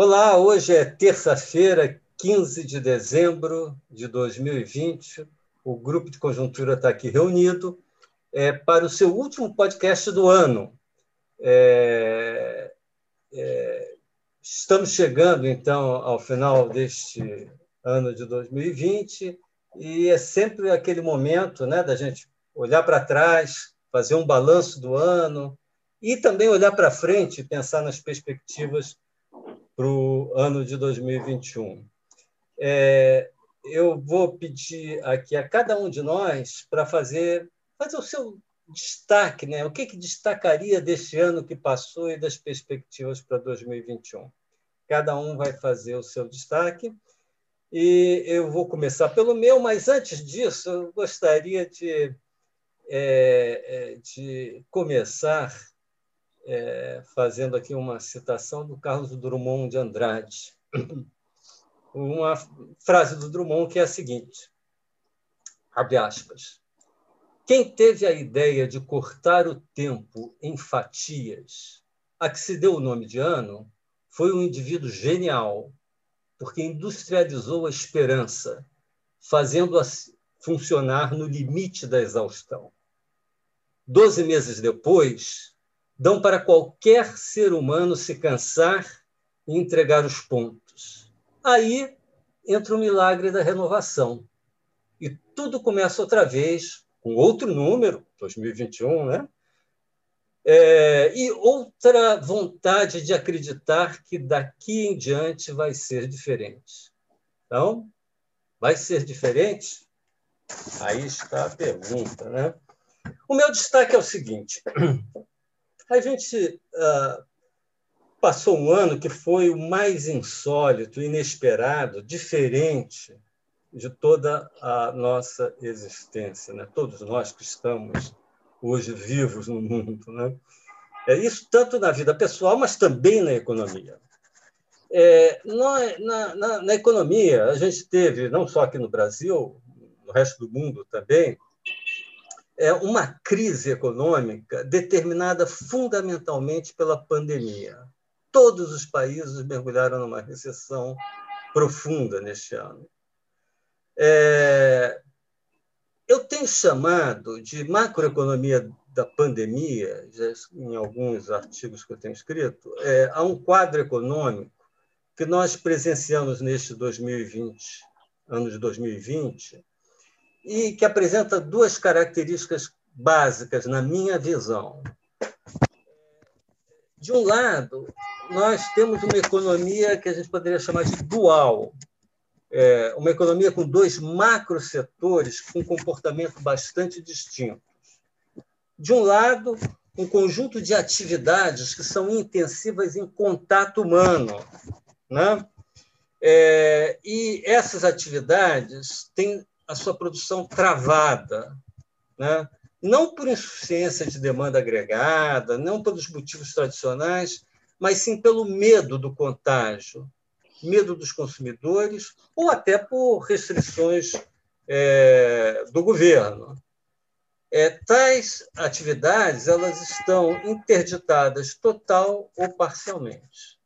Olá, hoje é terça-feira, 15 de dezembro de 2020. O grupo de conjuntura está aqui reunido é, para o seu último podcast do ano. É, é, estamos chegando, então, ao final deste ano de 2020 e é sempre aquele momento né, da gente olhar para trás, fazer um balanço do ano e também olhar para frente e pensar nas perspectivas para o ano de 2021. É, eu vou pedir aqui a cada um de nós para fazer, fazer o seu destaque, né? o que, que destacaria deste ano que passou e das perspectivas para 2021. Cada um vai fazer o seu destaque. E eu vou começar pelo meu, mas antes disso, eu gostaria de, é, é de começar é, fazendo aqui uma citação do Carlos Drummond de Andrade. Uma frase do Drummond que é a seguinte: abre aspas. Quem teve a ideia de cortar o tempo em fatias, a que se deu o nome de ano, foi um indivíduo genial, porque industrializou a esperança, fazendo-a funcionar no limite da exaustão. Doze meses depois, dão para qualquer ser humano se cansar e entregar os pontos. Aí entra o milagre da renovação. E tudo começa outra vez, com outro número, 2021, né? É, e outra vontade de acreditar que daqui em diante vai ser diferente. Então, vai ser diferente? Aí está a pergunta, né? O meu destaque é o seguinte: a gente uh, passou um ano que foi o mais insólito, inesperado, diferente de toda a nossa existência, né? Todos nós que estamos hoje vivos no mundo, né? É isso tanto na vida pessoal, mas também na economia. É, na, na, na economia, a gente teve, não só aqui no Brasil, no resto do mundo também, é uma crise econômica determinada fundamentalmente pela pandemia. Todos os países mergulharam numa recessão profunda neste ano. É, eu tenho chamado de macroeconomia da pandemia, em alguns artigos que eu tenho escrito, é, a um quadro econômico que nós presenciamos neste 2020, ano de 2020, e que apresenta duas características básicas, na minha visão. De um lado, nós temos uma economia que a gente poderia chamar de dual, é, uma economia com dois macro setores com comportamento bastante distintos. De um lado, um conjunto de atividades que são intensivas em contato humano, né? É, e essas atividades têm a sua produção travada, né? não por insuficiência de demanda agregada, não pelos motivos tradicionais, mas sim pelo medo do contágio, medo dos consumidores ou até por restrições é, do governo. É, tais atividades elas estão interditadas total ou parcialmente.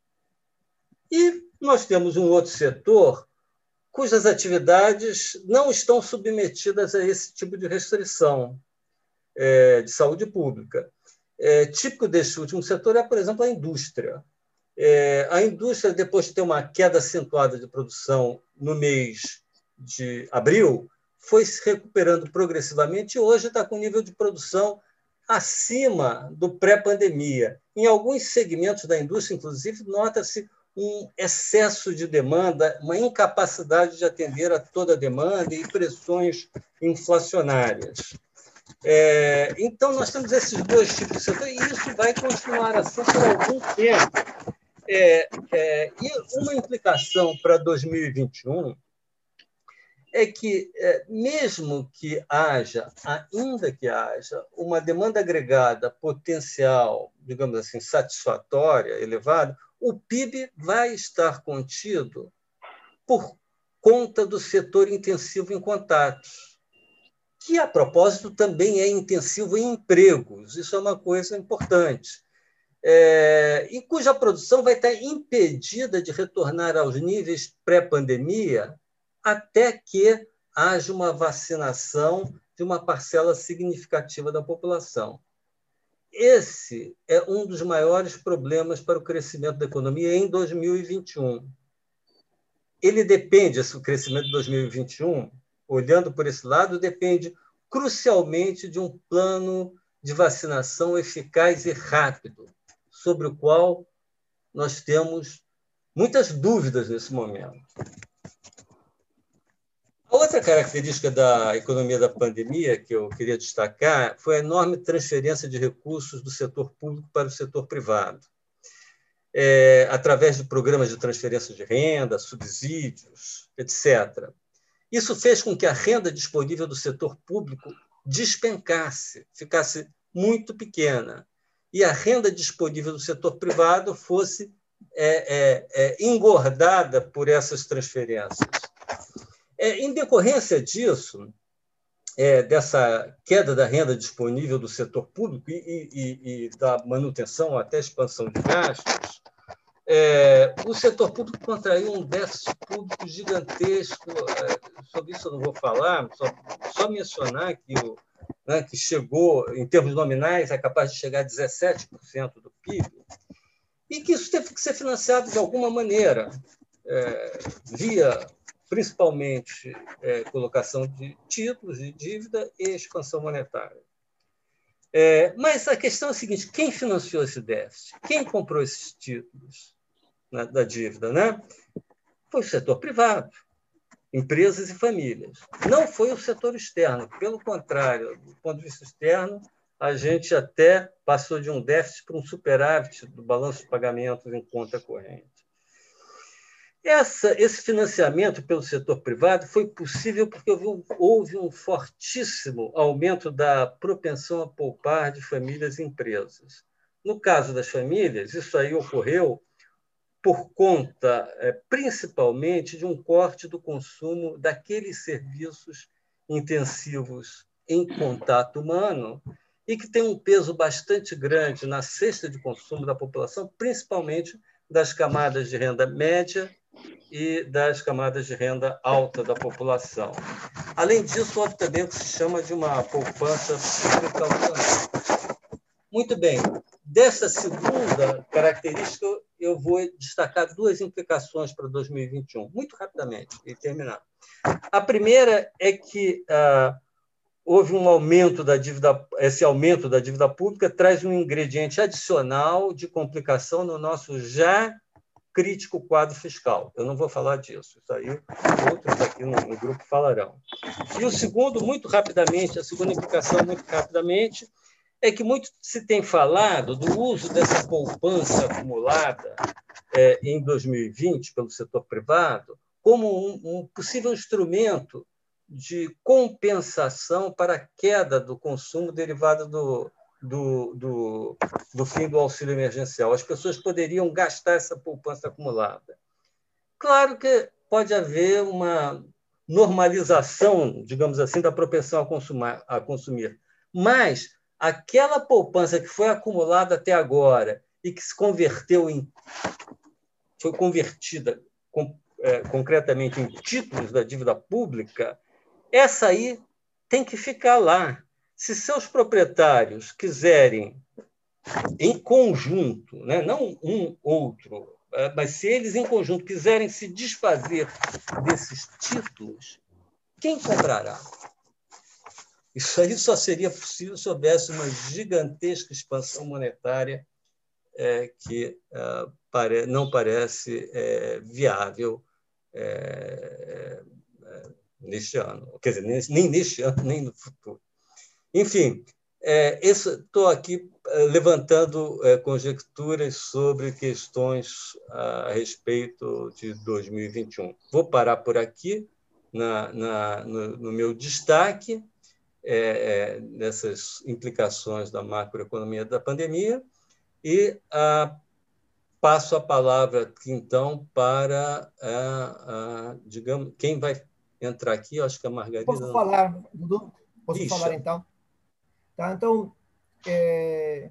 E nós temos um outro setor cujas atividades não estão submetidas a esse tipo de restrição é, de saúde pública. É, típico desse último setor é, por exemplo, a indústria. É, a indústria, depois de ter uma queda acentuada de produção no mês de abril, foi se recuperando progressivamente e hoje está com nível de produção acima do pré-pandemia. Em alguns segmentos da indústria, inclusive, nota-se um excesso de demanda, uma incapacidade de atender a toda a demanda e pressões inflacionárias. É, então, nós temos esses dois tipos de setor e isso vai continuar assim por algum tempo. É, é, e uma implicação para 2021 é que, é, mesmo que haja, ainda que haja, uma demanda agregada potencial, digamos assim, satisfatória, elevada, o PIB vai estar contido por conta do setor intensivo em contatos, que, a propósito, também é intensivo em empregos. Isso é uma coisa importante. é, e cuja produção vai estar impedida de retornar aos níveis pré-pandemia até que haja uma vacinação de uma parcela significativa da população. Esse é um dos maiores problemas para o crescimento da economia em 2021. Ele depende, esse crescimento de 2021, olhando por esse lado, depende crucialmente de um plano de vacinação eficaz e rápido, sobre o qual nós temos muitas dúvidas nesse momento. Outra característica da economia da pandemia que eu queria destacar foi a enorme transferência de recursos do setor público para o setor privado, é, através de programas de transferência de renda, subsídios, etc. Isso fez com que a renda disponível do setor público despencasse, ficasse muito pequena, e a renda disponível do setor privado fosse é, é, é, engordada por essas transferências. É, em decorrência disso, é, dessa queda da renda disponível do setor público e, e, e da manutenção até expansão de gastos, é, o setor público contraiu um déficit público gigantesco. É, sobre isso eu não vou falar, só, só mencionar que o, né, que chegou, em termos nominais, é capaz de chegar a 17% do PIB, e que isso teve que ser financiado de alguma maneira, é, via principalmente é, colocação de títulos de dívida e expansão monetária. É, mas a questão é a seguinte: quem financiou esse déficit? Quem comprou esses títulos né, da dívida? Né? Foi o setor privado empresas e famílias. Não foi o setor externo, pelo contrário, do ponto de vista externo, a gente até passou de um déficit para um superávit do balanço de pagamentos em conta corrente. Essa, esse financiamento pelo setor privado foi possível porque houve um, houve um fortíssimo aumento da propensão a poupar de famílias e empresas. No caso das famílias, isso aí ocorreu por conta, é, principalmente, de um corte do consumo daqueles serviços intensivos em contato humano e que tem um peso bastante grande na cesta de consumo da população, principalmente das camadas de renda média e das camadas de renda alta da população. Além disso, houve também o que se chama de uma poupança precaucional. Muito bem, dessa segunda característica, eu vou destacar duas implicações para 2021, muito rapidamente, e terminar. A primeira é que ah, houve um aumento da dívida, esse aumento da dívida pública traz um ingrediente adicional de complicação no nosso já crítico quadro fiscal. Eu não vou falar disso, isso aí outros aqui no, no grupo falarão. E o segundo, muito rapidamente, a segunda implicação, muito rapidamente, é que muito se tem falado do uso dessa poupança acumulada é, em 2020 pelo setor privado como um, um, possível instrumento de compensação para a queda do consumo derivada do, do, do, do fim do auxílio emergencial. As pessoas poderiam gastar essa poupança acumulada. Claro que pode haver uma normalização, digamos assim, da propensão a, consumar, a consumir, mas aquela poupança que foi acumulada até agora e que se converteu em foi convertida com, é, concretamente em títulos da dívida pública, essa aí tem que ficar lá. Se seus proprietários quiserem, em conjunto, né, não um outro, é, mas se eles em conjunto quiserem se desfazer desses títulos, quem comprará? Isso aí só seria possível se houvesse uma gigantesca expansão monetária é, que é, pare, não parece é, viável é, é, neste ano. Quer dizer, nem neste ano, nem no futuro. Enfim, é, estou aqui levantando conjecturas sobre questões a respeito de 2021. Vou parar por aqui na, na no, no meu destaque é, é, nessas implicações da macroeconomia da pandemia. E a, passo a palavra então, para, a, a, digamos, quem vai entrar aqui, acho que a Margarida... Posso falar, Dudu? Posso falar, então? Tá, então, é,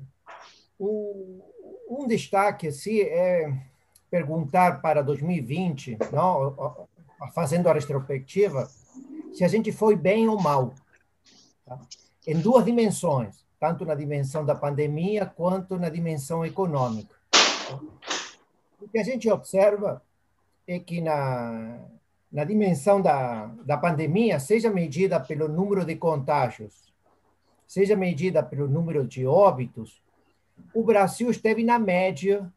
o, um destaque assim, é perguntar para 2020, não, fazendo a retrospectiva, se a gente foi bem ou mal. Tá? Em duas dimensões, tanto na dimensão da pandemia quanto na dimensão econômica. O que a gente observa é que na, na dimensão da, da pandemia, seja medida pelo número de contágios, seja medida pelo número de óbitos, o Brasil esteve na média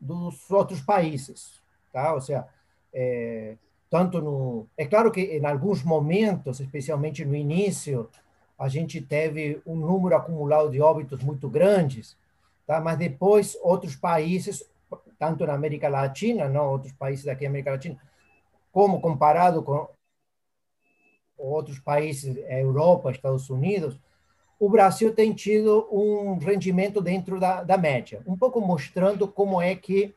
dos outros países, tá? Ou seja, é, tanto no é claro que em alguns momentos, especialmente no início, a gente teve um número acumulado de óbitos muito grandes, tá? Mas depois outros países, tanto na América Latina, não outros países aqui na América Latina, como comparado com outros países, Europa, Estados Unidos, o Brasil tem tido um rendimento dentro da, da média, um pouco mostrando como é que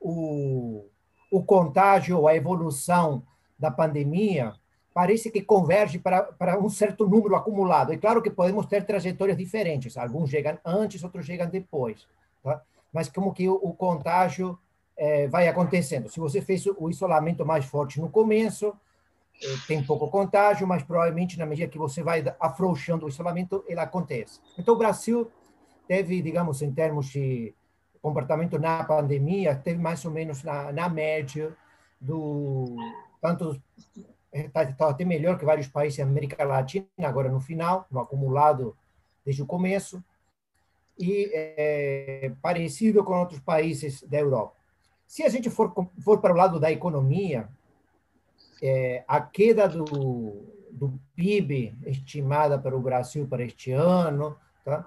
o, o contágio, a evolução da pandemia, parece que converge para, para um certo número acumulado. É claro que podemos ter trajetórias diferentes, alguns chegam antes, outros chegam depois, tá? mas como que o, o contágio é, vai acontecendo. Se você fez o isolamento mais forte no começo, tem pouco contágio, mas provavelmente na medida que você vai afrouxando o isolamento, ele acontece. Então, o Brasil teve, digamos, em termos de comportamento na pandemia, teve mais ou menos na, na média do tanto está tá até melhor que vários países da América Latina agora no final, no acumulado desde o começo, e é, parecido com outros países da Europa. Se a gente for, for para o lado da economia, é, a queda do, do PIB estimada para o Brasil para este ano, tá?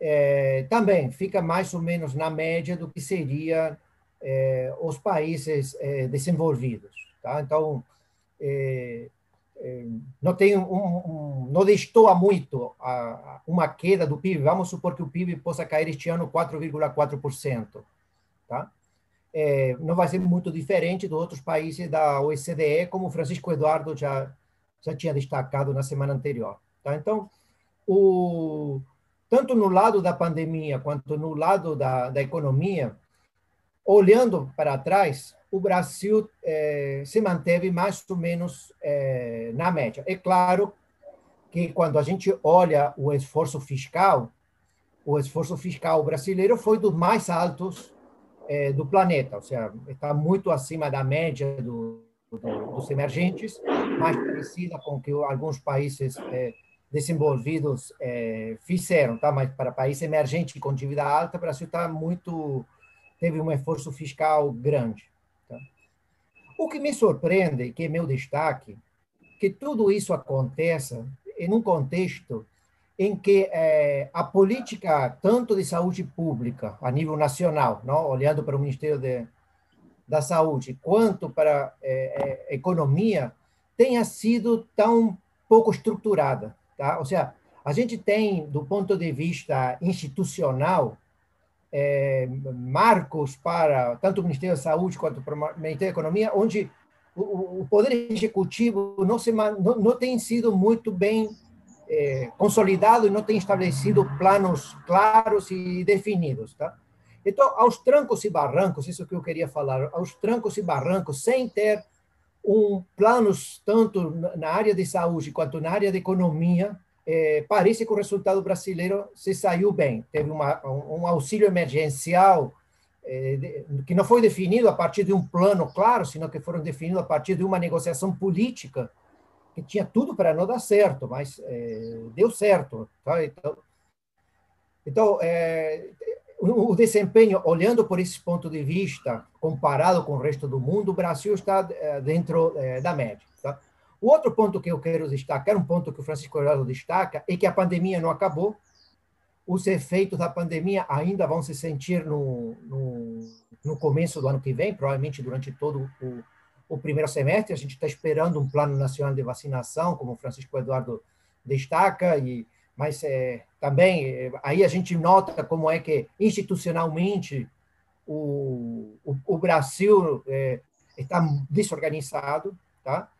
É, também fica mais ou menos na média do que seria é, os países é, desenvolvidos. Tá? Então, é, é, não tem um, um, não destoa muito a, uma queda do PIB. Vamos supor que o PIB possa cair este ano 4,4%. Tá? É, não vai ser muito diferente de outros países da OCDE, como Francisco Eduardo já, já tinha destacado na semana anterior. Tá? Então, o, tanto no lado da pandemia quanto no lado da, da economia, olhando para trás, o Brasil é, se manteve mais ou menos é, na média. É claro que quando a gente olha o esforço fiscal, o esforço fiscal brasileiro foi dos mais altos é, do planeta, ou seja, está muito acima da média do, do, dos emergentes, mais parecida com o que alguns países é, desenvolvidos é, fizeram, tá? Mas para país emergente com dívida alta, o Brasil está muito teve um esforço fiscal grande. Tá? O que me surpreende, que é meu destaque, que tudo isso aconteça em um contexto em que é, a política tanto de saúde pública a nível nacional, não, olhando para o Ministério de, da Saúde, quanto para é, é, economia, tenha sido tão pouco estruturada, tá? Ou seja, a gente tem, do ponto de vista institucional, marcos para tanto o Ministério da Saúde quanto para o Ministério da Economia, onde o, o poder executivo não, se, não, não tem sido muito bem é, consolidado e não tem estabelecido planos claros e definidos, tá? Então, aos trancos e barrancos, isso que eu queria falar, aos trancos e barrancos, sem ter um planos tanto na área de saúde quanto na área de economia, é, parece que o resultado brasileiro se saiu bem. Teve uma, um auxílio emergencial é, de, que não foi definido a partir de um plano claro, sino que foram definidos a partir de uma negociação política que tinha tudo para não dar certo, mas é, deu certo. Tá? Então, então é, o desempenho, olhando por esse ponto de vista, comparado com o resto do mundo, o Brasil está é, dentro é, da média. Tá? O outro ponto que eu quero destacar, um ponto que o Francisco Eduardo destaca, é que a pandemia não acabou, os efeitos da pandemia ainda vão se sentir no, no, no começo do ano que vem, provavelmente durante todo o, o primeiro semestre. A gente está esperando um plano nacional de vacinação, como o Francisco Eduardo destaca, e mas é, também é, aí a gente nota como é que institucionalmente o, o, o Brasil é, está desorganizado, tá?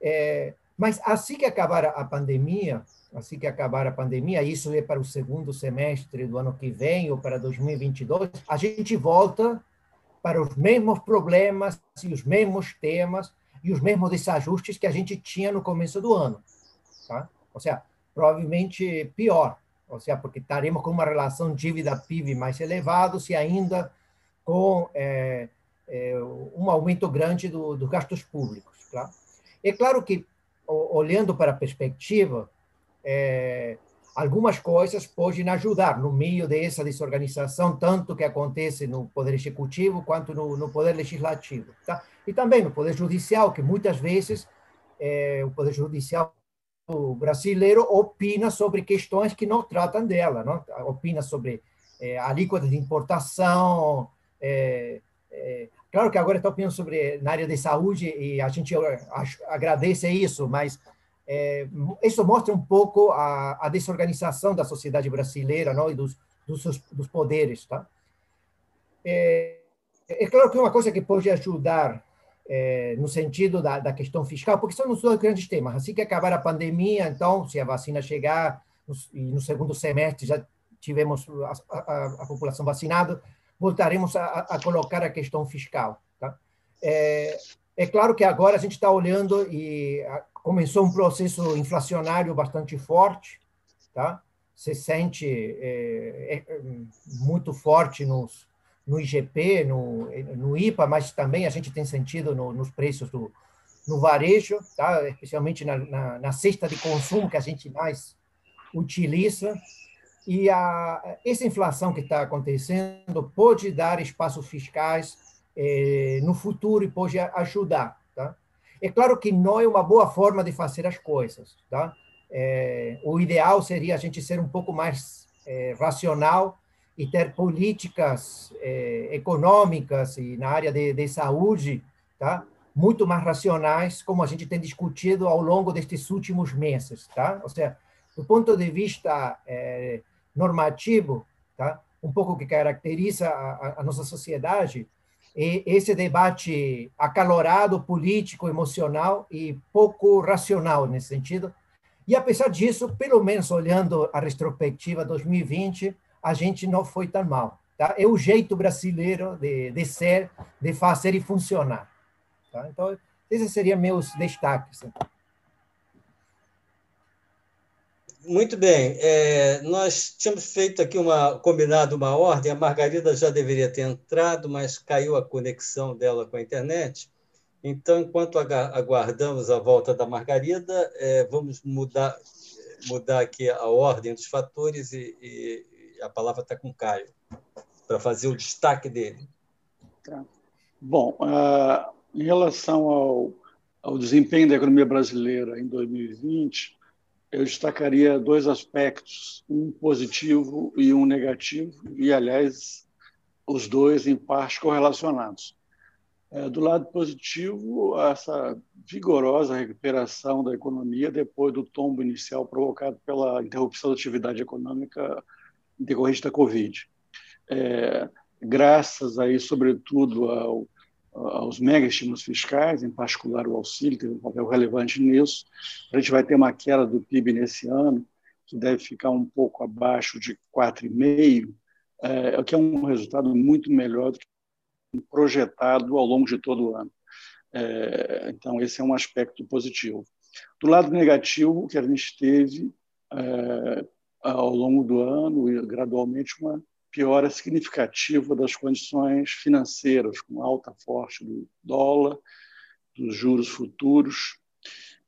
É, Mas assim que acabar a pandemia, assim que acabar a pandemia, isso é para o segundo semestre do ano que vem ou para 2022, a gente volta para os mesmos problemas e os mesmos temas e os mesmos desajustes que a gente tinha no começo do ano. Tá? Ou seja, provavelmente pior. Ou seja, porque estaremos com uma relação dívida-PIB mais elevado e ainda com é, é, um aumento grande do, dos gastos públicos. Tá? É claro que, olhando para a perspectiva, é, algumas coisas podem ajudar no meio dessa desorganização, tanto que acontece no Poder Executivo quanto no, no Poder Legislativo. Tá? E também no Poder Judicial, que muitas vezes é, o Poder Judicial brasileiro opina sobre questões que não tratam dela, não? opina sobre é, alíquotas de importação, é, é, Claro que agora está opinando sobre na área de saúde e a gente agradece isso, mas é, isso mostra um pouco a, a, desorganização da sociedade brasileira, não, e dos, dos, dos poderes, tá? É, é, claro que uma coisa que pode ajudar é, no sentido da, da, questão fiscal, porque são os dois grandes temas. Assim que acabar a pandemia, então, se a vacina chegar no, e no segundo semestre já tivemos a, a, a população vacinada, voltaremos a, a colocar a questão fiscal. Tá? É, é claro que agora a gente está olhando e começou um processo inflacionário bastante forte, tá? Se sente é, é, muito forte nos, no IGP, no, no IPA, mas também a gente tem sentido no, nos preços do no varejo, tá? Especialmente na, na, na cesta de consumo que a gente mais utiliza. E a, essa inflação que está acontecendo pode dar espaços fiscais eh, no futuro e pode ajudar. É claro que não é uma boa forma de fazer as coisas. Tá? É, o ideal seria a gente ser um pouco mais é, racional e ter políticas é, econômicas e na área de, de saúde tá? muito mais racionais, como a gente tem discutido ao longo destes últimos meses. Tá? Ou seja, do ponto de vista normativo, tá? um pouco que caracteriza a, a nossa sociedade, esse debate acalorado, político, emocional e pouco racional nesse sentido. E apesar disso, pelo menos olhando a retrospectiva 2020, a gente não foi tão mal. Tá? É o jeito brasileiro de, de ser, de fazer e funcionar. Tá? Então, esses seriam meus destaques. Muito bem. É, nós tínhamos feito aqui uma combinado uma ordem. A Margarida já deveria ter entrado, mas caiu a conexão dela com a internet. Então, enquanto aguardamos a volta da Margarida, é, vamos mudar mudar aqui a ordem dos fatores e, e a palavra está com o Caio para fazer o destaque dele. Bom, uh, em relação ao, ao desempenho da economia brasileira em 2020 eu destacaria dois aspectos, um positivo e um negativo, e, aliás, os dois, em parte, correlacionados. É, do lado positivo, essa vigorosa recuperação da economia depois do tombo inicial provocado pela interrupção da atividade econômica decorrente da Covid. É, graças aí, sobretudo, ao aos mega estímulos fiscais, em particular o auxílio, que tem um papel relevante nisso. A gente vai ter uma queda do PIB nesse ano, que deve ficar um pouco abaixo de 4,5%, é, que é um resultado muito melhor do que projetado ao longo de todo o ano. É, então, esse é um aspecto positivo. Do lado negativo, que a gente teve é, ao longo do ano, gradualmente, uma piora significativa das condições financeiras, com alta forte do dólar, dos juros futuros,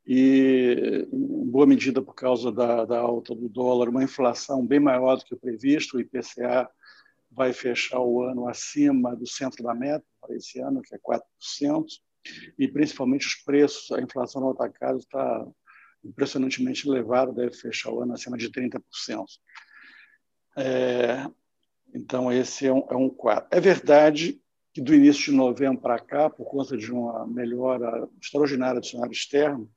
e, em boa medida por causa da, da alta do dólar, uma inflação bem maior do que o previsto, o IPCA vai fechar o ano acima do centro da meta para esse ano, que é 4%, e principalmente os preços, a inflação no atacado está impressionantemente elevada, deve fechar o ano acima de 30%. É, então, esse é um, é um quadro. É verdade que do início de novembro para cá, por conta de uma melhora extraordinária do cenário externo,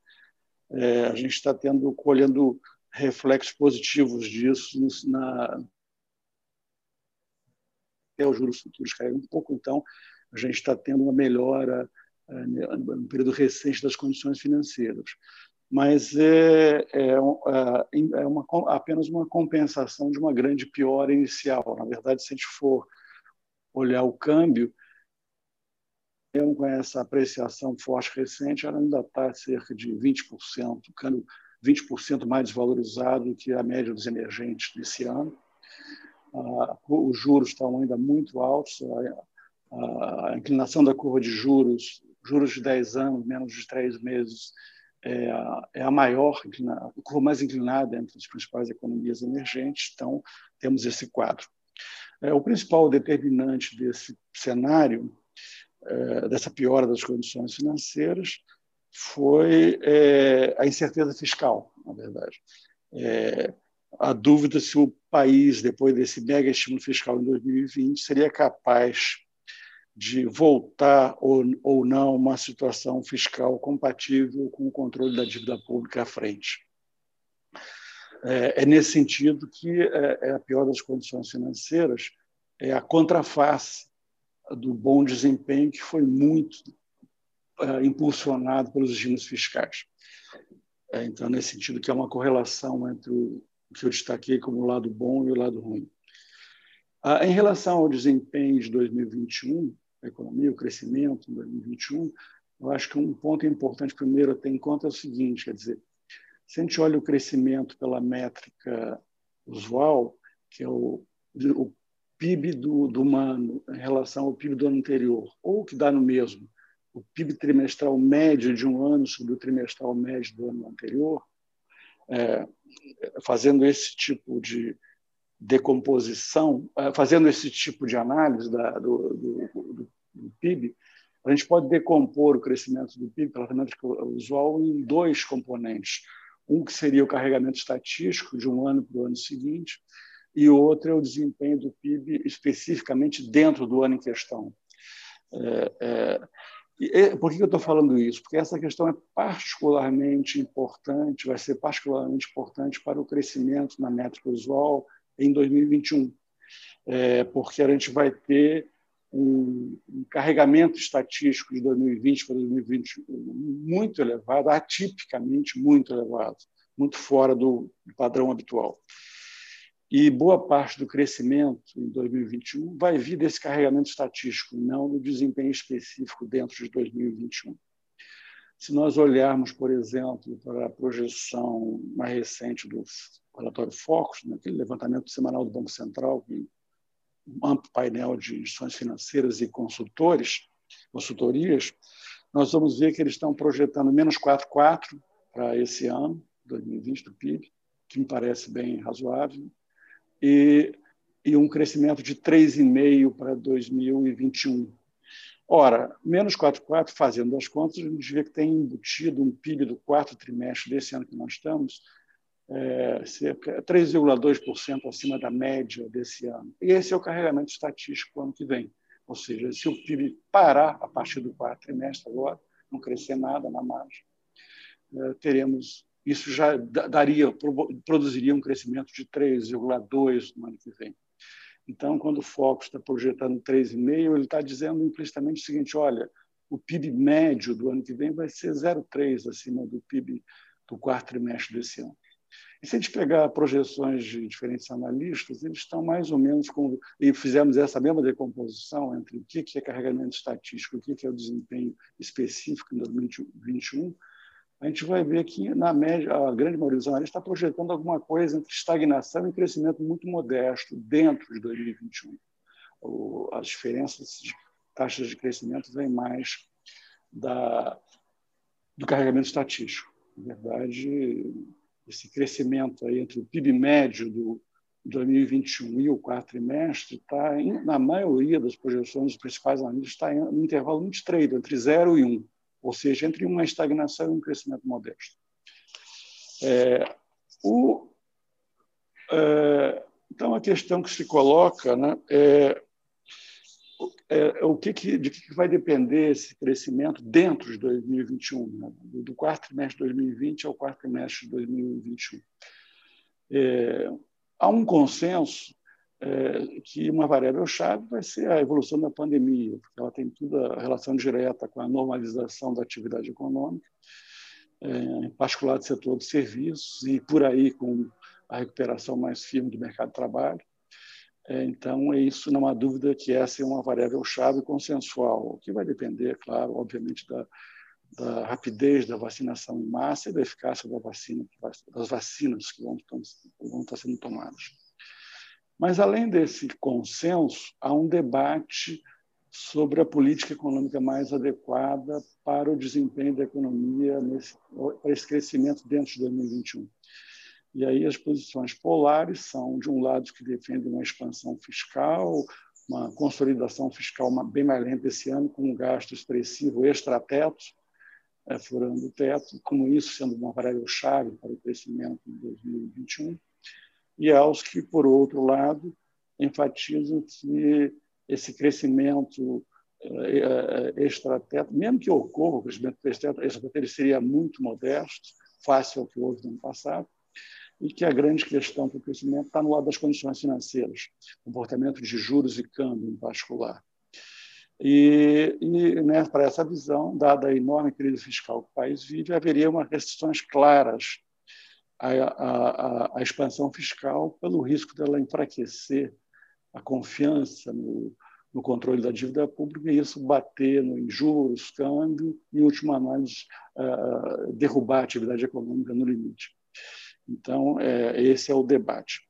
é, a gente está tendo, colhendo reflexos positivos disso na até os juros futuros caíram um pouco, então a gente está tendo uma melhora é, no período recente das condições financeiras. Mas é, é, é, uma, apenas uma compensação de uma grande piora inicial. Na verdade, se a gente for olhar o câmbio, mesmo com essa apreciação forte recente, ela ainda está cerca de 20%, o câmbio 20% mais desvalorizado que a média dos emergentes desse ano. Ah, os juros estão ainda muito altos, a, a inclinação da curva de juros, juros de 10 anos, menos de 3 meses, é a, é a maior, a curva mais inclinada entre as principais economias emergentes. Então, temos esse quadro. É, o principal determinante desse cenário, é, dessa piora das condições financeiras, foi é, a incerteza fiscal, na verdade. É, a dúvida se o país, depois desse mega estímulo fiscal em 2020, seria capaz de voltar ou, ou não uma situação fiscal compatível com o controle da dívida pública à frente. É, é nesse sentido que é, é a pior das condições financeiras é a contraface do bom desempenho que foi muito é, impulsionado pelos regimes fiscais. É, então, nesse sentido, que é uma correlação entre o que eu destaquei como o lado bom e o lado ruim. Ah, em relação ao desempenho de 2021, a economia, o crescimento em 2021, eu acho que um ponto importante primeiro a ter em conta é o seguinte, quer dizer, se a gente olha o crescimento pela métrica usual, que é o, o PIB do, do ano em relação ao PIB do ano anterior, ou que dá no mesmo, o PIB trimestral médio de um ano sobre o trimestral médio do ano anterior, é, fazendo esse tipo de decomposição, é, fazendo esse tipo de análise da, do, do, do, PIB, a gente pode decompor o crescimento do PIB pela métrica usual em dois componentes. Um que seria o carregamento estatístico de um ano para o ano seguinte, e outro é o desempenho do PIB especificamente dentro do ano em questão. É, é, e, por que eu estou falando isso? Porque essa questão é particularmente importante, vai ser particularmente importante para o crescimento na métrica usual em 2021, é, porque a gente vai ter um, um, carregamento estatístico de 2020 para 2021 muito elevado, atipicamente muito elevado, muito fora do, padrão habitual. E boa parte do crescimento em 2021 vai vir desse carregamento estatístico, não do desempenho específico dentro de 2021. Se nós olharmos, por exemplo, para a projeção mais recente do relatório Focus, naquele né, levantamento semanal do Banco Central, um amplo painel de instituições financeiras e consultores, consultorias, nós vamos ver que eles estão projetando menos 4,4 para esse ano, 2020, do PIB, que me parece bem razoável, e, e um crescimento de 3,5% para 2021. Ora, menos 4,4%, fazendo as contas, a gente vê que tem embutido um PIB do quarto trimestre desse ano que nós estamos, é, cerca 3,2% acima da média desse ano. E esse é o carregamento estatístico ano que vem. Ou seja, se o PIB parar a partir do quarto trimestre agora, não crescer nada na margem, é, teremos isso já daria, produziria um crescimento de 3,2 no ano que vem. Então, quando o Focus está projetando 3,5, ele está dizendo implicitamente o seguinte: olha, o PIB médio do ano que vem vai ser 0,3 acima do PIB do quarto trimestre desse ano. E se a gente pegar projeções de diferentes analistas, eles estão mais ou menos com. E fizemos essa mesma decomposição entre o que é carregamento estatístico o que é o desempenho específico em 2021 a gente vai ver que, na média, a grande maioria dos analistas está projetando alguma coisa entre estagnação e crescimento muito modesto dentro de 2021. O, as diferenças de taxas de crescimento vêm mais da, do carregamento estatístico. Na verdade, esse crescimento aí entre o PIB médio do 2021 e o quarto trimestre está, na maioria das projeções dos principais analistas, está em um intervalo muito estreito, entre 0 e 1 ou seja, entre uma estagnação e um crescimento modesto. É, o, é, então, a questão que se coloca né, é, é, o que, que de que vai depender esse crescimento dentro de 2021, né, do quarto trimestre de 2020 ao quarto trimestre de 2021. É, há um consenso é, que uma variável-chave vai ser a evolução da pandemia, porque ela tem toda a relação direta com a normalização da atividade econômica é, em particular do setor de serviços, e por aí com a recuperação mais firme do mercado de trabalho. É, então, é isso, não há dúvida que essa é uma variável-chave consensual, o que vai depender, claro, obviamente, da, da rapidez da vacinação em massa e da eficácia da vacina, das vacinas que vão, vão estar sendo tomadas. Mas, além desse consenso, há um debate sobre a política econômica mais adequada para o desempenho da economia, nesse, para esse crescimento dentro de 2021. E aí as posições polares são, de um lado, que defendem uma expansão fiscal, uma consolidação fiscal bem mais lenta esse ano, com um gasto expressivo extra-teto, é, furando o teto, como isso sendo uma variável-chave para o crescimento em 2021, e aos que, por outro lado, enfatizam que esse crescimento é, é, extra-teto, mesmo que ocorra o crescimento extra-teto, ele seria muito modesto, fácil ao que houve no ano passado, e que a grande questão para o crescimento está no lado das condições financeiras, comportamento de juros e câmbio em particular. E, e né, para essa visão, dada a enorme crise fiscal que o país vive, haveria uma restrições claras à, à, à expansão fiscal pelo risco dela enfraquecer a confiança no, no controle da dívida pública e isso bater no, juros, câmbio e, em última análise, uh, derrubar a atividade econômica no limite. Então, é, esse é o debate.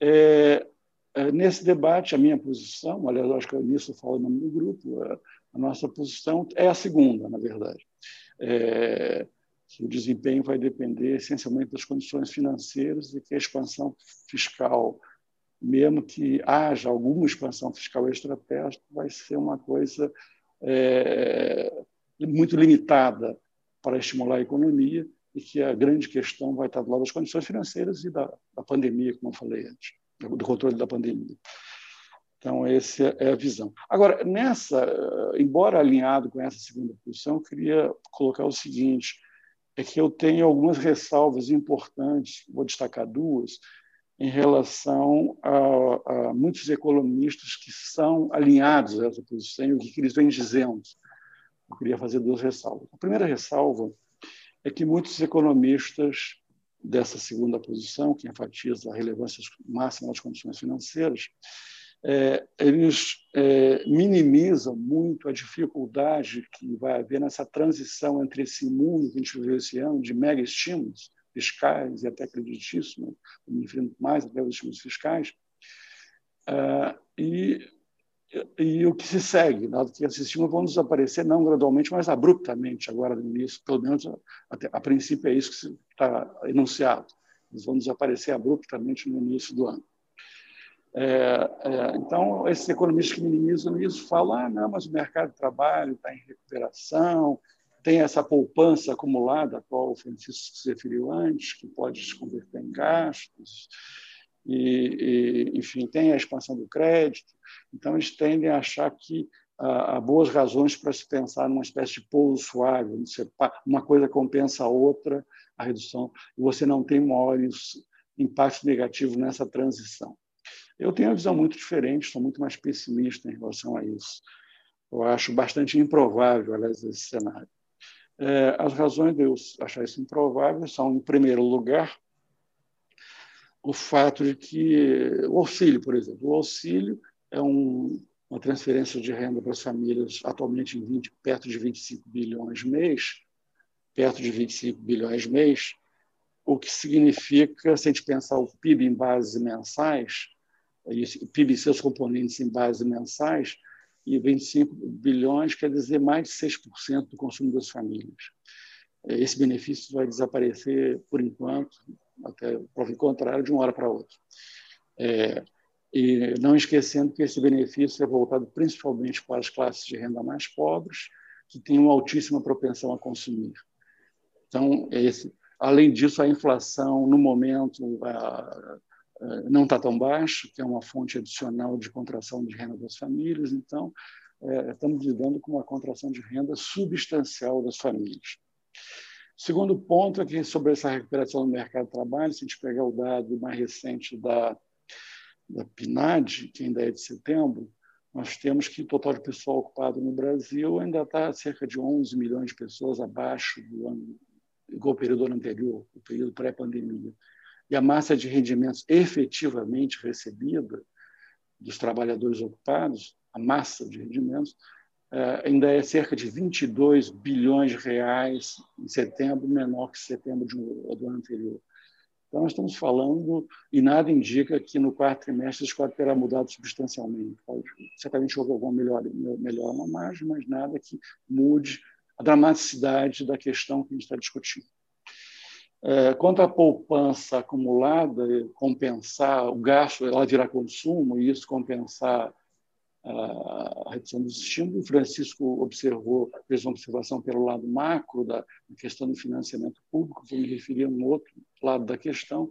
É, é, nesse debate, a minha posição, aliás, acho que nisso eu falo em nome do grupo, a, a nossa posição é a segunda, na verdade. É, que o desempenho vai depender essencialmente das condições financeiras e que a expansão fiscal, mesmo que haja alguma expansão fiscal estratégica, vai ser uma coisa é, muito limitada para estimular a economia e que a grande questão vai estar do lado das condições financeiras e da, da pandemia, como eu falei antes, do controle da pandemia. Então, essa é a visão. Agora, nessa, embora alinhado com essa segunda posição, eu queria colocar o seguinte: é que eu tenho algumas ressalvas importantes, vou destacar duas, em relação a, a muitos economistas que são alinhados a essa posição e o que eles vêm dizendo. Eu queria fazer duas ressalvas. A primeira ressalva é que muitos economistas dessa segunda posição, que enfatiza a relevância máxima das condições financeiras, é, eles é, minimizam muito a dificuldade que vai haver nessa transição entre esse mundo que a gente viveu esse ano de mega estímulos fiscais e até creditícios, né, mais até os estímulos fiscais, uh, e e o que se segue, dado que esses estímulos vão desaparecer não gradualmente, mas abruptamente agora no início, pelo menos a, a princípio é isso que está enunciado. Eles vão desaparecer abruptamente no início do ano. É, é, então, esses economistas que minimizam isso falam: ah, não, mas o mercado de trabalho está em recuperação, tem essa poupança acumulada, a qual o Francisco se referiu antes, que pode se converter em gastos e, e, enfim, tem a expansão do crédito. Então, eles tendem a achar que há, há boas razões para se pensar numa espécie de pouso suave, uma coisa compensa a outra, a redução, e você não tem maiores impactos negativos nessa transição. Eu tenho uma visão muito diferente, sou muito mais pessimista em relação a isso. Eu acho bastante improvável, aliás, esse cenário. É, as razões de eu achar isso improvável são, em primeiro lugar, o fato de que o auxílio, por exemplo, o auxílio é um, uma transferência de renda para as famílias atualmente em 20, perto de 25 bilhões mês, perto de 25 bilhões mês, o que significa, se a gente pensar o PIB em bases mensais, o PIB e seus componentes em bases mensais, e 25 bilhões quer dizer mais de 6% do consumo das famílias. Esse benefício vai desaparecer por enquanto, até prova contrário, de uma hora para outra. É, e não esquecendo que esse benefício é voltado principalmente para as classes de renda mais pobres, que têm uma altíssima propensão a consumir. Então, esse, além disso, a inflação, no momento, a, a, não está tão baixa, que é uma fonte adicional de contração de renda das famílias. Então, é, estamos lidando com uma contração de renda substancial das famílias. Segundo ponto aqui sobre essa recuperação do mercado de trabalho, se a gente pegar o dado mais recente da, da PNAD, que ainda é de setembro, nós temos que o total de pessoal ocupado no Brasil ainda está cerca de 11 milhões de pessoas abaixo do ano igual ao período anterior, o período pré-pandemia, e a massa de rendimentos efetivamente recebida dos trabalhadores ocupados, a massa de rendimentos, ainda é cerca de 22 bilhões de reais em setembro, menor que setembro do ano anterior. Então, nós estamos falando, e nada indica que no quarto trimestre isso pode terá mudado substancialmente. Certamente houve alguma melhora, melhora na margem, mas nada que mude a dramaticidade da questão que a gente está discutindo. É, quanto à poupança acumulada, compensar o gasto, ela virar consumo, e isso compensar a redução dos estímulos. O Francisco observou, fez uma observação pelo lado macro da questão do financiamento público, que me referia a um outro lado da questão,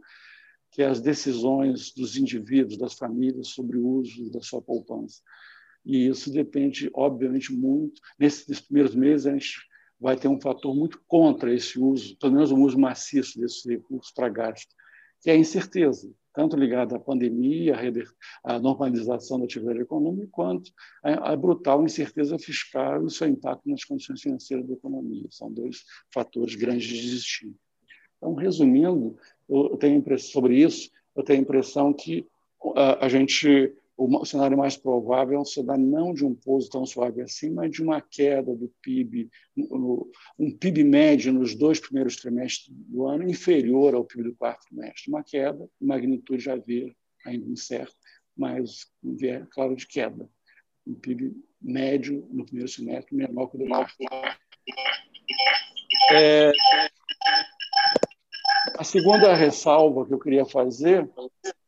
que é as decisões dos indivíduos, das famílias sobre o uso da sua poupança. E isso depende, obviamente, muito. Nesses primeiros meses, a gente vai ter um fator muito contra esse uso, pelo menos o uso maciço desses recursos para gasto, que é a incerteza, tanto ligada à pandemia, à normalização da atividade econômica, quanto à brutal incerteza fiscal e seu impacto nas condições financeiras da economia. São dois fatores grandes de existir. Então, resumindo, eu tenho sobre isso, eu tenho a impressão que a gente o cenário mais provável é um cenário não de um pouso tão suave assim, mas de uma queda do PIB, um PIB médio nos dois primeiros trimestres do ano inferior ao PIB do quarto trimestre. Uma queda, magnitude já ver, ainda incerto, mas vier, claro, de queda. Um PIB médio no primeiro semestre menor que o do quarto. É, a segunda ressalva que eu queria fazer,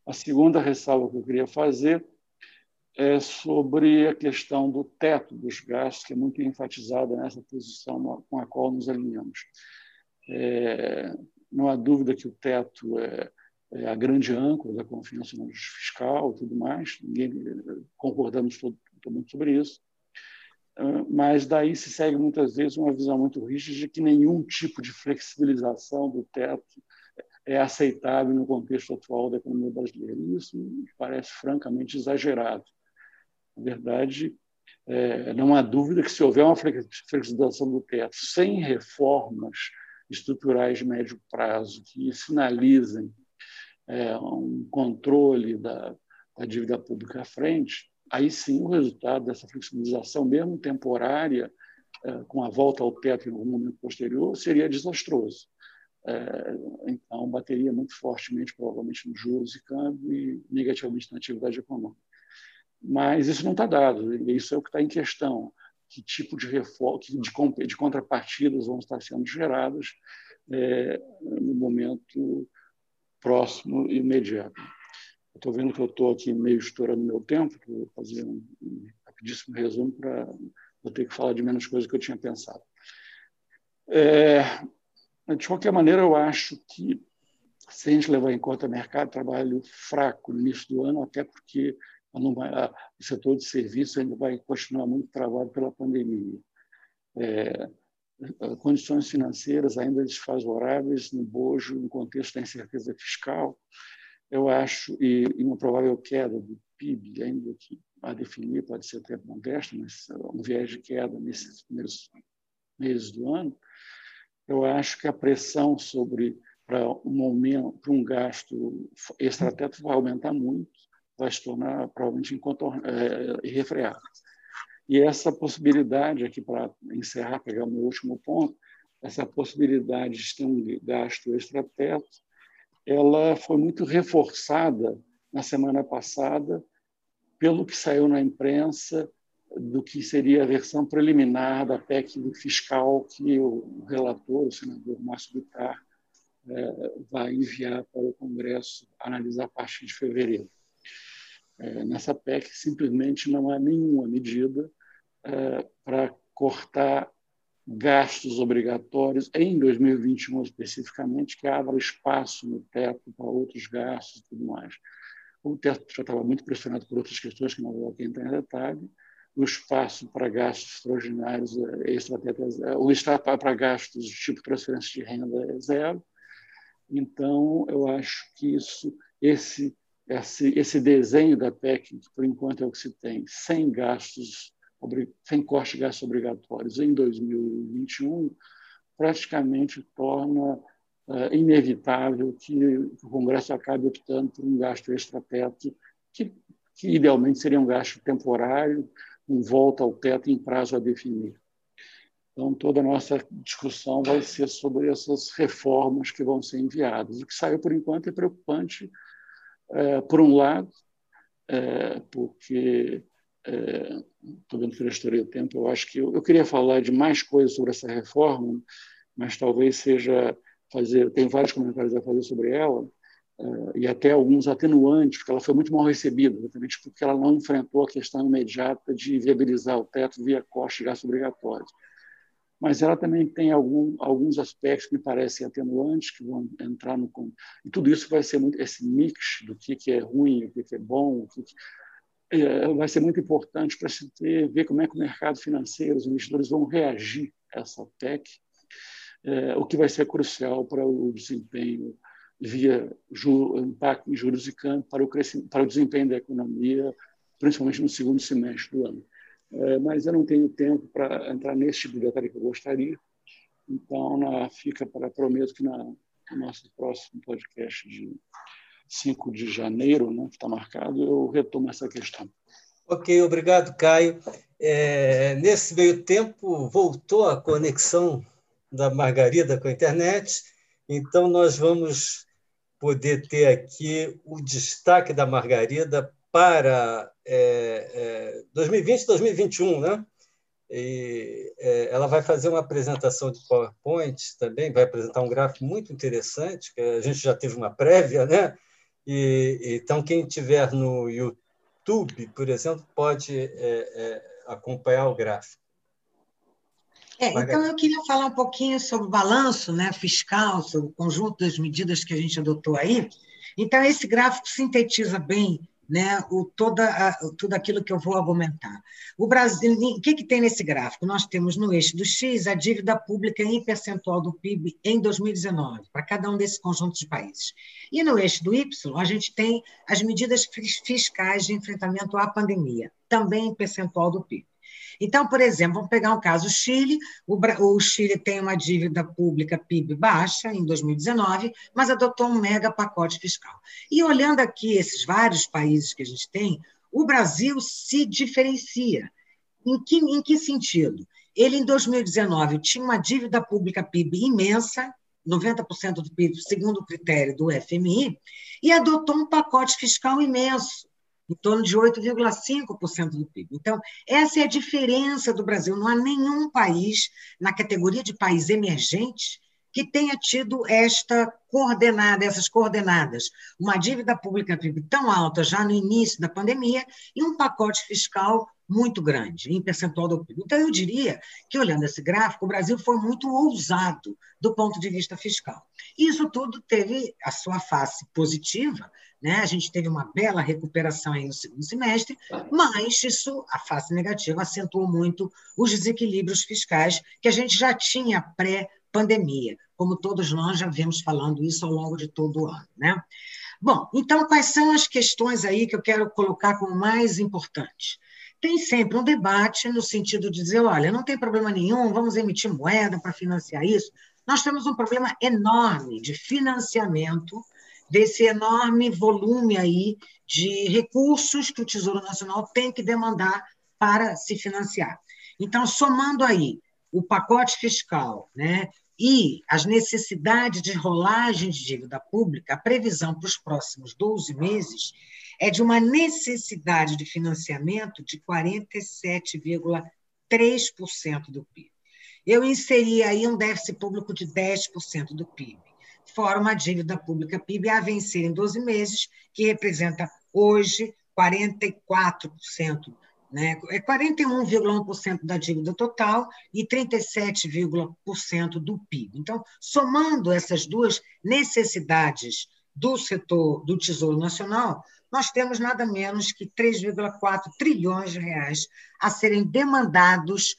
a segunda ressalva que eu queria fazer é sobre a questão do teto dos gastos, que é muito enfatizada nessa posição com a qual nos alinhamos. É, não há dúvida que o teto é, é, a grande âncora da confiança no fiscal e tudo mais, ninguém concordamos todo sobre isso, é, mas daí se segue muitas vezes uma visão muito rígida de que nenhum tipo de flexibilização do teto é aceitável no contexto atual da economia brasileira. E isso me parece francamente exagerado. Na verdade, é, não há dúvida que se houver uma flexibilização do teto sem reformas estruturais de médio prazo que sinalizem é, um controle da, da dívida pública à frente, aí sim o resultado dessa flexibilização, mesmo temporária, é, com a volta ao teto em algum momento posterior, seria desastroso. É, então, bateria muito fortemente, provavelmente, nos juros e câmbio e negativamente na atividade econômica. Mas isso não está dado, isso é o que está em questão. Que tipo de reforma, de, de contrapartidas vão estar sendo geradas é, no momento próximo e imediato. Estou vendo que eu estou aqui meio estourando meu tempo, vou fazer um, rapidíssimo resumo para eu ter que falar de menos coisas que eu tinha pensado. É, de qualquer maneira, eu acho que, se a gente levar em conta mercado trabalho fraco no início do ano, até porque vai, o setor de serviço ainda vai continuar muito travado pela pandemia. É, condições financeiras ainda desfavoráveis no bojo, no contexto da incerteza fiscal, eu acho, e, e uma provável queda do PIB, ainda que a definir pode ser até modesta, mas um viés de queda nesses primeiros meses do ano, eu acho que a pressão sobre para um aumento, para um gasto extrateto vai aumentar muito, vai se tornar provavelmente é, irrefreável. E essa possibilidade, aqui para encerrar, pegar o meu último ponto, essa possibilidade de ter um gasto extrateto, ela foi muito reforçada na semana passada pelo que saiu na imprensa do que seria a versão preliminar da PEC fiscal que o relator, o senador Márcio Bittar, é, vai enviar para o Congresso analisar a partir de fevereiro. É, nessa PEC, simplesmente não há nenhuma medida é, para cortar gastos obrigatórios em 2021 especificamente que abra espaço no teto para outros gastos e tudo mais. O teto já estava muito pressionado por outras questões que não vou aqui entrar em detalhe. O espaço para gastos extraordinários, é, extrateto, o espaço para gastos tipo transferência de renda é zero. Então, eu acho que isso, esse esse, esse desenho da que por enquanto é o que se tem, sem gastos, sem corte de gastos obrigatórios em 2021, praticamente torna uh, inevitável que o Congresso acabe optando por um gasto extra-teto, que, que idealmente seria um gasto temporário, um volta ao teto em prazo a definir. Então, toda a nossa discussão vai ser sobre essas reformas que vão ser enviadas. O que saiu, por enquanto, é preocupante, por um lado, é, porque estou é, vendo que eu estourei o tempo. Eu acho que eu, eu, queria falar de mais coisas sobre essa reforma, mas talvez seja fazer. Tem vários comentários a fazer sobre ela e até alguns atenuantes, porque ela foi muito mal recebida, exatamente porque ela não enfrentou a questão imediata de viabilizar o teto via corte de gastos obrigatórios. Mas ela também tem algum, alguns aspectos que me parecem atenuantes, que vão entrar no. E tudo isso vai ser muito. Esse mix do que, que é ruim, o que, que é bom, o que, que é, vai ser muito importante para se ter, ver como é que o mercado financeiro, os investidores vão reagir a essa PEC, é, o que vai ser crucial para o desempenho via impacto em juros e câmbio para o, para o desempenho da economia, principalmente no segundo semestre do ano. É, mas eu não tenho tempo para entrar nesse tipo de detalhe que eu gostaria, então na, fica para prometo que na, no nosso próximo podcast de 5 de janeiro, né, que está marcado, eu retomo essa questão. Ok, obrigado, Caio. É, nesse meio tempo, voltou a conexão da Margarida com a internet, então nós vamos poder ter aqui o destaque da Margarida para é, é, 2020 e 2021, né? E, é, ela vai fazer uma apresentação de PowerPoint também, vai apresentar um gráfico muito interessante, que a gente já teve uma prévia, né? E, então, quem tiver no YouTube, por exemplo, pode é, é, acompanhar o gráfico. É, então, eu queria falar um pouquinho sobre o balanço né, fiscal, sobre o conjunto das medidas que a gente adotou aí. Então, esse gráfico sintetiza bem né, o, toda a, tudo aquilo que eu vou argumentar. O Brasil, o que, que tem nesse gráfico? Nós temos no eixo do X a dívida pública em percentual do PIB em 2019, para cada um desses conjuntos de países. E no eixo do Y, a gente tem as medidas fiscais de enfrentamento à pandemia, também em percentual do PIB. Então, por exemplo, vamos pegar um caso Chile. O, o Chile tem uma dívida pública PIB baixa em 2019, mas adotou um mega pacote fiscal. E olhando aqui esses vários países que a gente tem, o Brasil se diferencia. Em que, em que sentido? Ele, em 2019, tinha uma dívida pública PIB imensa, 90% do PIB, segundo o critério do FMI, e adotou um pacote fiscal imenso em torno de 8,5% do PIB. Então, essa é a diferença do Brasil. Não há nenhum país na categoria de país emergente que tenha tido esta coordenada, essas coordenadas, uma dívida pública tão alta já no início da pandemia e um pacote fiscal muito grande em percentual do PIB. Então, eu diria que, olhando esse gráfico, o Brasil foi muito ousado do ponto de vista fiscal. Isso tudo teve a sua face positiva, né? A gente teve uma bela recuperação aí no segundo semestre, mas isso, a face negativa, acentuou muito os desequilíbrios fiscais que a gente já tinha pré-pandemia, como todos nós já vemos falando isso ao longo de todo o ano. Né? Bom, então, quais são as questões aí que eu quero colocar como mais importantes? Tem sempre um debate no sentido de dizer: olha, não tem problema nenhum, vamos emitir moeda para financiar isso. Nós temos um problema enorme de financiamento desse enorme volume aí de recursos que o Tesouro Nacional tem que demandar para se financiar. Então, somando aí o pacote fiscal, né, e as necessidades de rolagem de dívida pública, a previsão para os próximos 12 meses é de uma necessidade de financiamento de 47,3% do PIB. Eu inseri aí um déficit público de 10% do PIB fora uma dívida pública PIB a vencer em 12 meses, que representa hoje 44%, né? é 41,1% da dívida total e 37,% do PIB. Então, somando essas duas necessidades do setor do Tesouro Nacional, nós temos nada menos que 3,4 trilhões de reais a serem demandados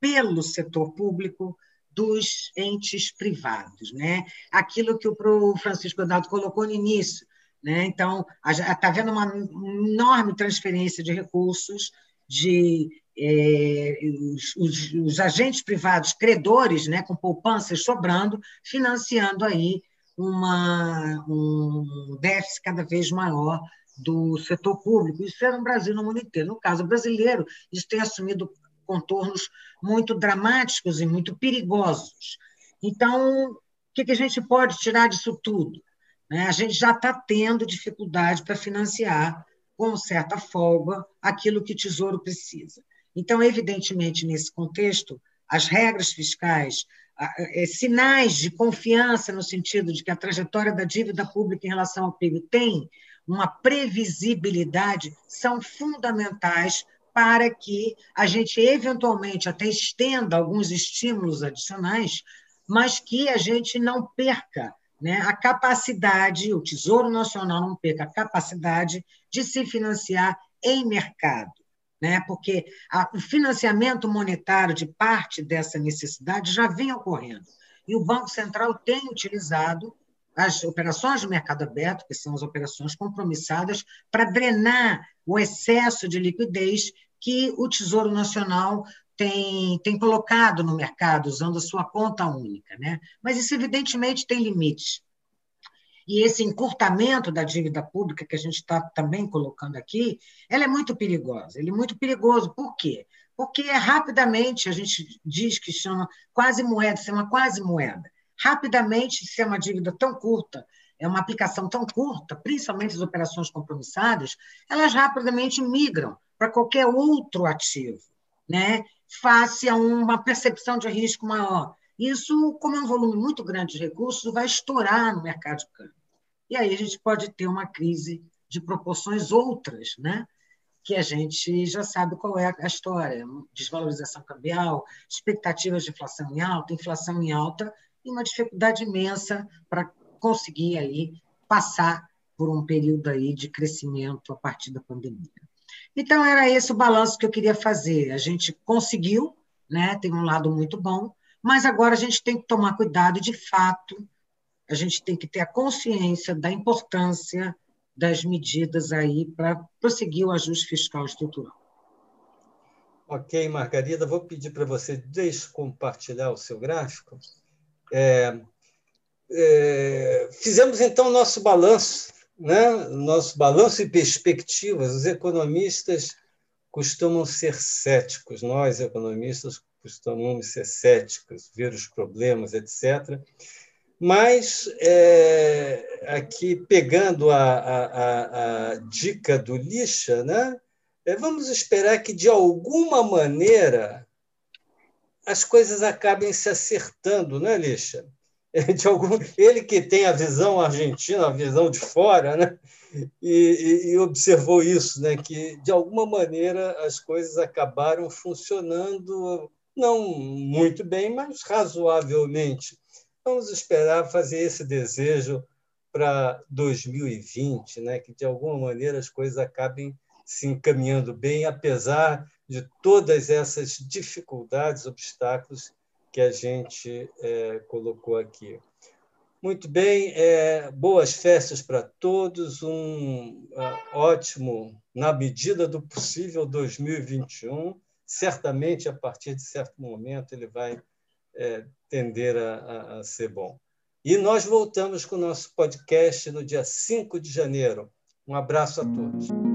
pelo setor público dos entes privados, né? Aquilo que o Francisco Donaldo colocou no início, né? Então, está havendo uma enorme transferência de recursos de é, os, os, os, agentes privados credores, né, com poupanças sobrando, financiando aí uma, um déficit cada vez maior do setor público. Isso era no Brasil no mundo inteiro. No caso brasileiro, isso tem assumido contornos muito dramáticos e muito perigosos. Então, o que a gente pode tirar disso tudo? Né, a gente já está tendo dificuldade para financiar, com certa folga, aquilo que o Tesouro precisa. Então, evidentemente, nesse contexto, as regras fiscais, é, sinais de confiança no sentido de que a trajetória da dívida pública em relação ao PIB tem uma previsibilidade, são fundamentais para que a gente eventualmente até estenda alguns estímulos adicionais, mas que a gente não perca né, a capacidade, o Tesouro Nacional não perca a capacidade de se financiar em mercado. Né, porque a, o financiamento monetário de parte dessa necessidade já vem ocorrendo. E o Banco Central tem utilizado as operações de mercado aberto, que são as operações compromissadas, para drenar o excesso de liquidez que o Tesouro Nacional tem, tem colocado no mercado, usando a sua conta única. Né? Mas isso, evidentemente, tem limites. E esse encurtamento da dívida pública que a gente está também colocando aqui, ela é muito perigosa. Ele é muito perigoso. Por quê? Porque é rapidamente, a gente diz que chama quase moeda, se chama quase moeda rapidamente, se é uma dívida tão curta, é uma aplicação tão curta, principalmente as operações compromissadas, elas rapidamente migram para qualquer outro ativo, né? Face a uma percepção de risco maior. Isso, como é um volume muito grande de recursos, vai estourar no mercado de câmbio. E aí a gente pode ter uma crise de proporções outras, né? que a gente já sabe qual é a história: desvalorização cambial, expectativas de inflação em alta, inflação em alta, e uma dificuldade imensa para conseguir aí passar por um período aí de crescimento a partir da pandemia. Então, era esse o balanço que eu queria fazer. A gente conseguiu, né? tem um lado muito bom, mas agora a gente tem que tomar cuidado, de fato, a gente tem que ter a consciência da importância das medidas aí para prosseguir o ajuste fiscal estrutural. Ok, Margarida, vou pedir para você descompartilhar o seu gráfico. É, é, fizemos então nosso balanço, né? nosso balanço e perspectivas. Os economistas costumam ser céticos, nós economistas costumamos ser céticos, ver os problemas, etc. Mas, é, aqui pegando a, a, a, dica do Lixa, né? É, vamos esperar que, de alguma maneira, as coisas acabem se acertando, né, Lixa? De algum, ele que tem a visão argentina, a visão de fora, né? E, e, observou isso, né? que de alguma maneira as coisas acabaram funcionando, não muito bem, mas razoavelmente. Vamos esperar fazer esse desejo para 2020, né? que de alguma maneira as coisas acabem se encaminhando bem, apesar de todas essas dificuldades, obstáculos que a gente é, colocou aqui. Muito bem, é, boas festas para todos, um uh, ótimo, na medida do possível, 2021. Certamente, a partir de certo momento, ele vai é, tender a, a, a ser bom. E nós voltamos com o nosso podcast no dia 5 de janeiro. Um abraço a todos.